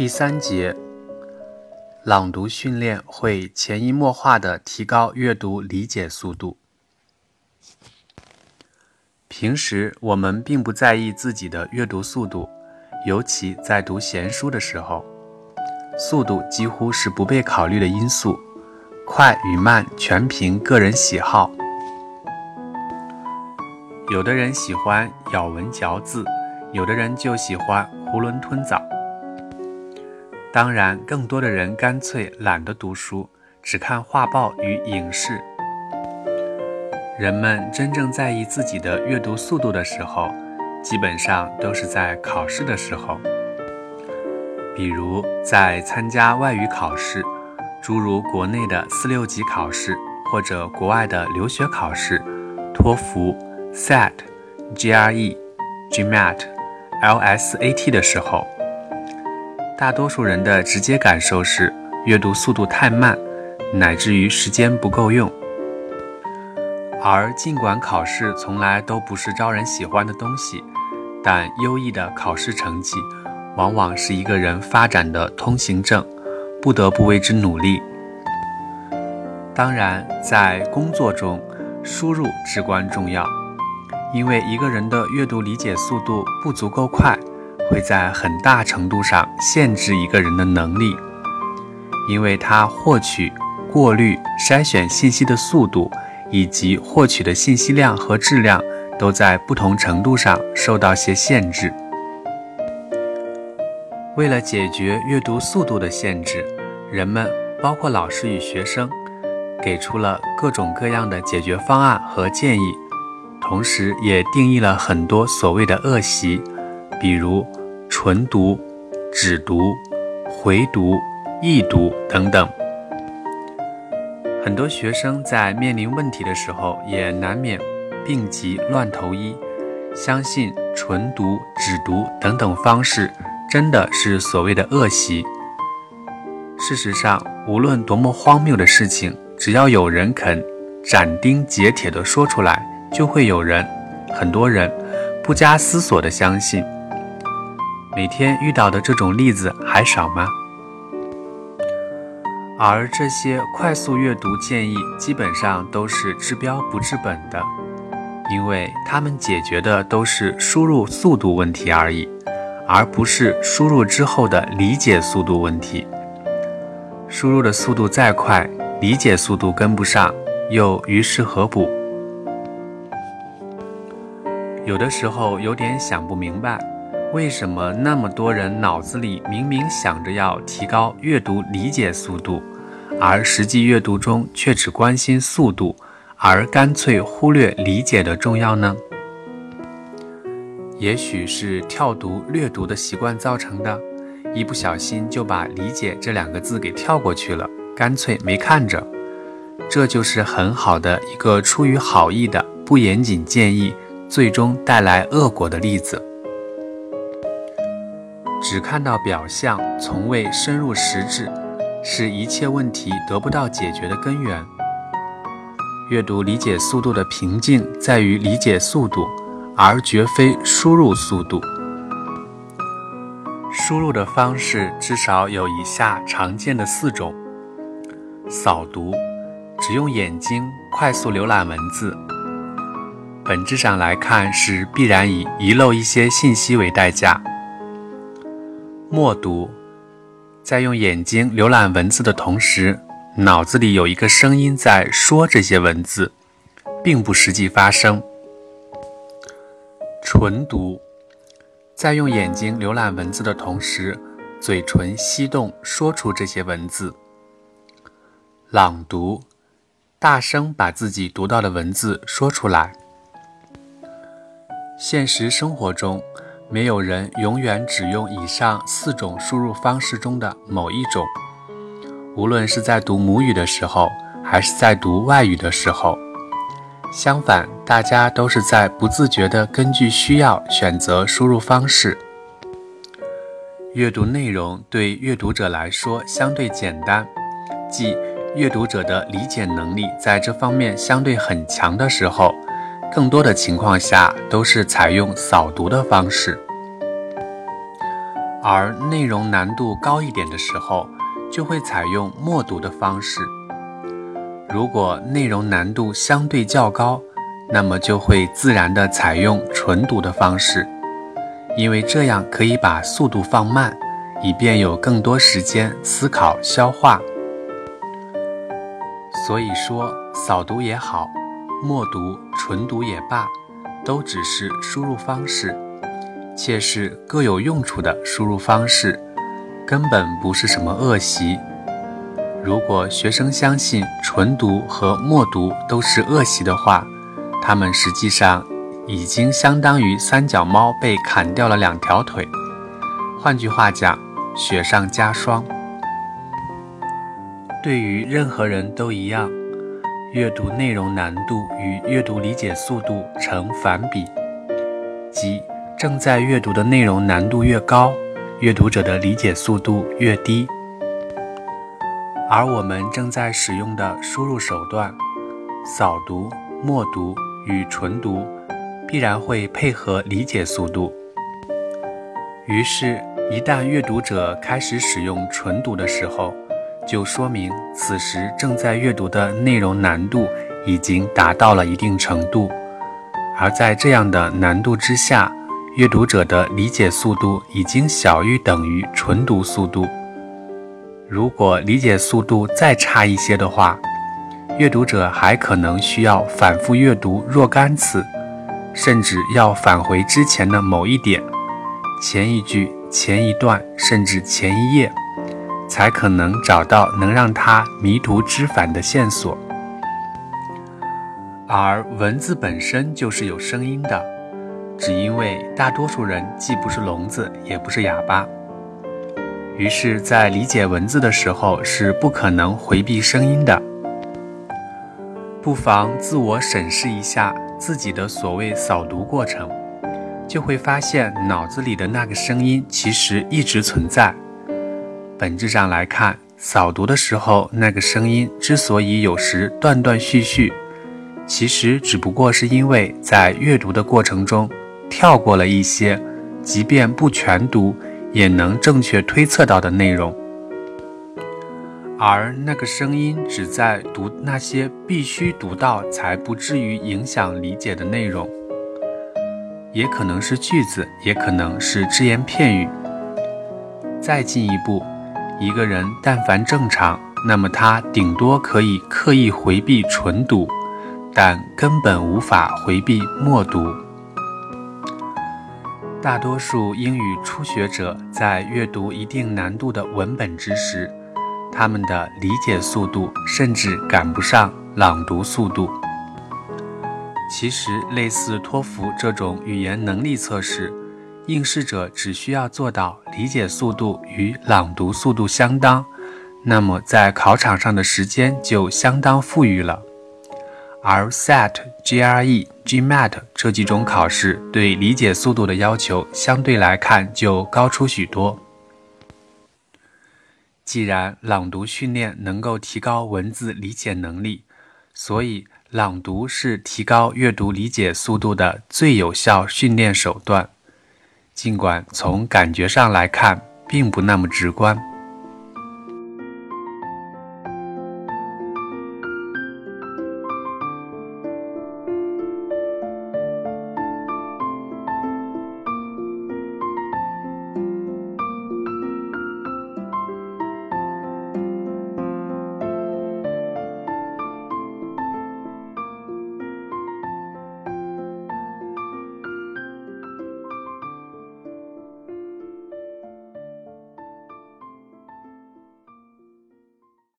第三节，朗读训练会潜移默化地提高阅读理解速度。平时我们并不在意自己的阅读速度，尤其在读闲书的时候，速度几乎是不被考虑的因素，快与慢全凭个人喜好。有的人喜欢咬文嚼字，有的人就喜欢囫囵吞枣。当然，更多的人干脆懒得读书，只看画报与影视。人们真正在意自己的阅读速度的时候，基本上都是在考试的时候，比如在参加外语考试，诸如国内的四六级考试，或者国外的留学考试，托福、SAT、GRE、GMAT、LSAT 的时候。大多数人的直接感受是阅读速度太慢，乃至于时间不够用。而尽管考试从来都不是招人喜欢的东西，但优异的考试成绩往往是一个人发展的通行证，不得不为之努力。当然，在工作中，输入至关重要，因为一个人的阅读理解速度不足够快。会在很大程度上限制一个人的能力，因为他获取、过滤、筛选信息的速度，以及获取的信息量和质量，都在不同程度上受到些限制。为了解决阅读速度的限制，人们，包括老师与学生，给出了各种各样的解决方案和建议，同时也定义了很多所谓的恶习，比如。纯读、只读、回读、易读等等，很多学生在面临问题的时候，也难免病急乱投医，相信纯读、只读等等方式真的是所谓的恶习。事实上，无论多么荒谬的事情，只要有人肯斩钉截铁地说出来，就会有人，很多人不加思索地相信。每天遇到的这种例子还少吗？而这些快速阅读建议基本上都是治标不治本的，因为他们解决的都是输入速度问题而已，而不是输入之后的理解速度问题。输入的速度再快，理解速度跟不上，又于事何补？有的时候有点想不明白。为什么那么多人脑子里明明想着要提高阅读理解速度，而实际阅读中却只关心速度，而干脆忽略理解的重要呢？也许是跳读、略读的习惯造成的，一不小心就把“理解”这两个字给跳过去了，干脆没看着。这就是很好的一个出于好意的不严谨建议，最终带来恶果的例子。只看到表象，从未深入实质，是一切问题得不到解决的根源。阅读理解速度的瓶颈在于理解速度，而绝非输入速度。输入的方式至少有以下常见的四种：扫读，只用眼睛快速浏览文字，本质上来看是必然以遗漏一些信息为代价。默读，在用眼睛浏览文字的同时，脑子里有一个声音在说这些文字，并不实际发生。纯读，在用眼睛浏览文字的同时，嘴唇翕动说出这些文字。朗读，大声把自己读到的文字说出来。现实生活中。没有人永远只用以上四种输入方式中的某一种，无论是在读母语的时候，还是在读外语的时候。相反，大家都是在不自觉地根据需要选择输入方式。阅读内容对阅读者来说相对简单，即阅读者的理解能力在这方面相对很强的时候。更多的情况下都是采用扫读的方式。而内容难度高一点的时候，就会采用默读的方式。如果内容难度相对较高，那么就会自然地采用纯读的方式，因为这样可以把速度放慢，以便有更多时间思考消化。所以说，扫读也好，默读、纯读也罢，都只是输入方式。且是各有用处的输入方式，根本不是什么恶习。如果学生相信纯读和默读都是恶习的话，他们实际上已经相当于三脚猫被砍掉了两条腿。换句话讲，雪上加霜。对于任何人都一样，阅读内容难度与阅读理解速度成反比，即。正在阅读的内容难度越高，阅读者的理解速度越低。而我们正在使用的输入手段——扫读、默读与纯读，必然会配合理解速度。于是，一旦阅读者开始使用纯读的时候，就说明此时正在阅读的内容难度已经达到了一定程度。而在这样的难度之下，阅读者的理解速度已经小于等于纯读速度。如果理解速度再差一些的话，阅读者还可能需要反复阅读若干次，甚至要返回之前的某一点、前一句、前一段，甚至前一页，才可能找到能让他迷途知返的线索。而文字本身就是有声音的。只因为大多数人既不是聋子，也不是哑巴，于是，在理解文字的时候是不可能回避声音的。不妨自我审视一下自己的所谓扫读过程，就会发现脑子里的那个声音其实一直存在。本质上来看，扫读的时候那个声音之所以有时断断续续，其实只不过是因为在阅读的过程中。跳过了一些，即便不全读，也能正确推测到的内容，而那个声音只在读那些必须读到才不至于影响理解的内容，也可能是句子，也可能是只言片语。再进一步，一个人但凡正常，那么他顶多可以刻意回避纯读，但根本无法回避默读。大多数英语初学者在阅读一定难度的文本之时，他们的理解速度甚至赶不上朗读速度。其实，类似托福这种语言能力测试，应试者只需要做到理解速度与朗读速度相当，那么在考场上的时间就相当富裕了。而 SAT、GRE、GMAT 这几种考试对理解速度的要求相对来看就高出许多。既然朗读训练能够提高文字理解能力，所以朗读是提高阅读理解速度的最有效训练手段。尽管从感觉上来看并不那么直观。